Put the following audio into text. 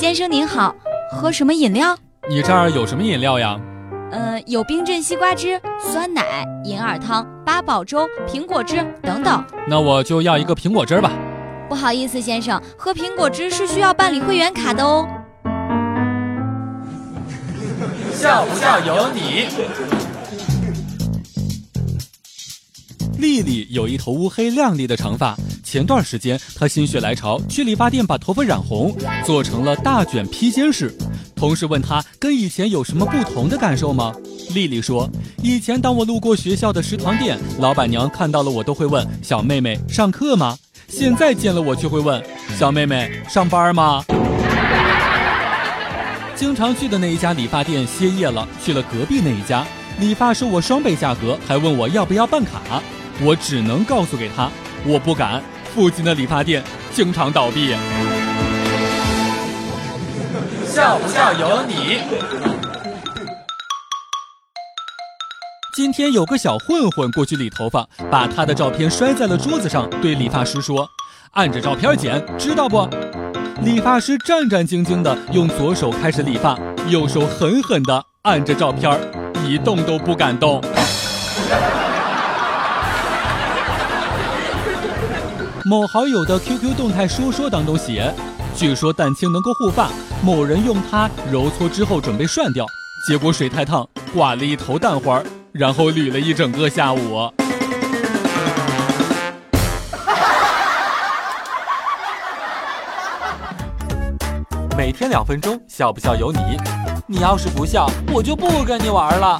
先生您好，喝什么饮料？你这儿有什么饮料呀？呃，有冰镇西瓜汁、酸奶、银耳汤、八宝粥、苹果汁等等。那我就要一个苹果汁吧。不好意思，先生，喝苹果汁是需要办理会员卡的哦。笑不笑由你。丽丽有一头乌黑亮丽的长发，前段时间她心血来潮去理发店把头发染红，做成了大卷披肩式。同事问她跟以前有什么不同的感受吗？丽丽说，以前当我路过学校的食堂店，老板娘看到了我都会问小妹妹上课吗？现在见了我却会问小妹妹上班吗？经常去的那一家理发店歇业了，去了隔壁那一家，理发收我双倍价格，还问我要不要办卡。我只能告诉给他，我不敢。附近的理发店经常倒闭。笑不笑由你。今天有个小混混过去理头发，把他的照片摔在了桌子上，对理发师说：“按着照片剪，知道不？”理发师战战兢兢的用左手开始理发，右手狠狠的按着照片，一动都不敢动。某好友的 QQ 动态说说当中写，据说蛋清能够护发，某人用它揉搓之后准备涮掉，结果水太烫，挂了一头蛋花，然后捋了一整个下午。每天两分钟，笑不笑由你。你要是不笑，我就不跟你玩了。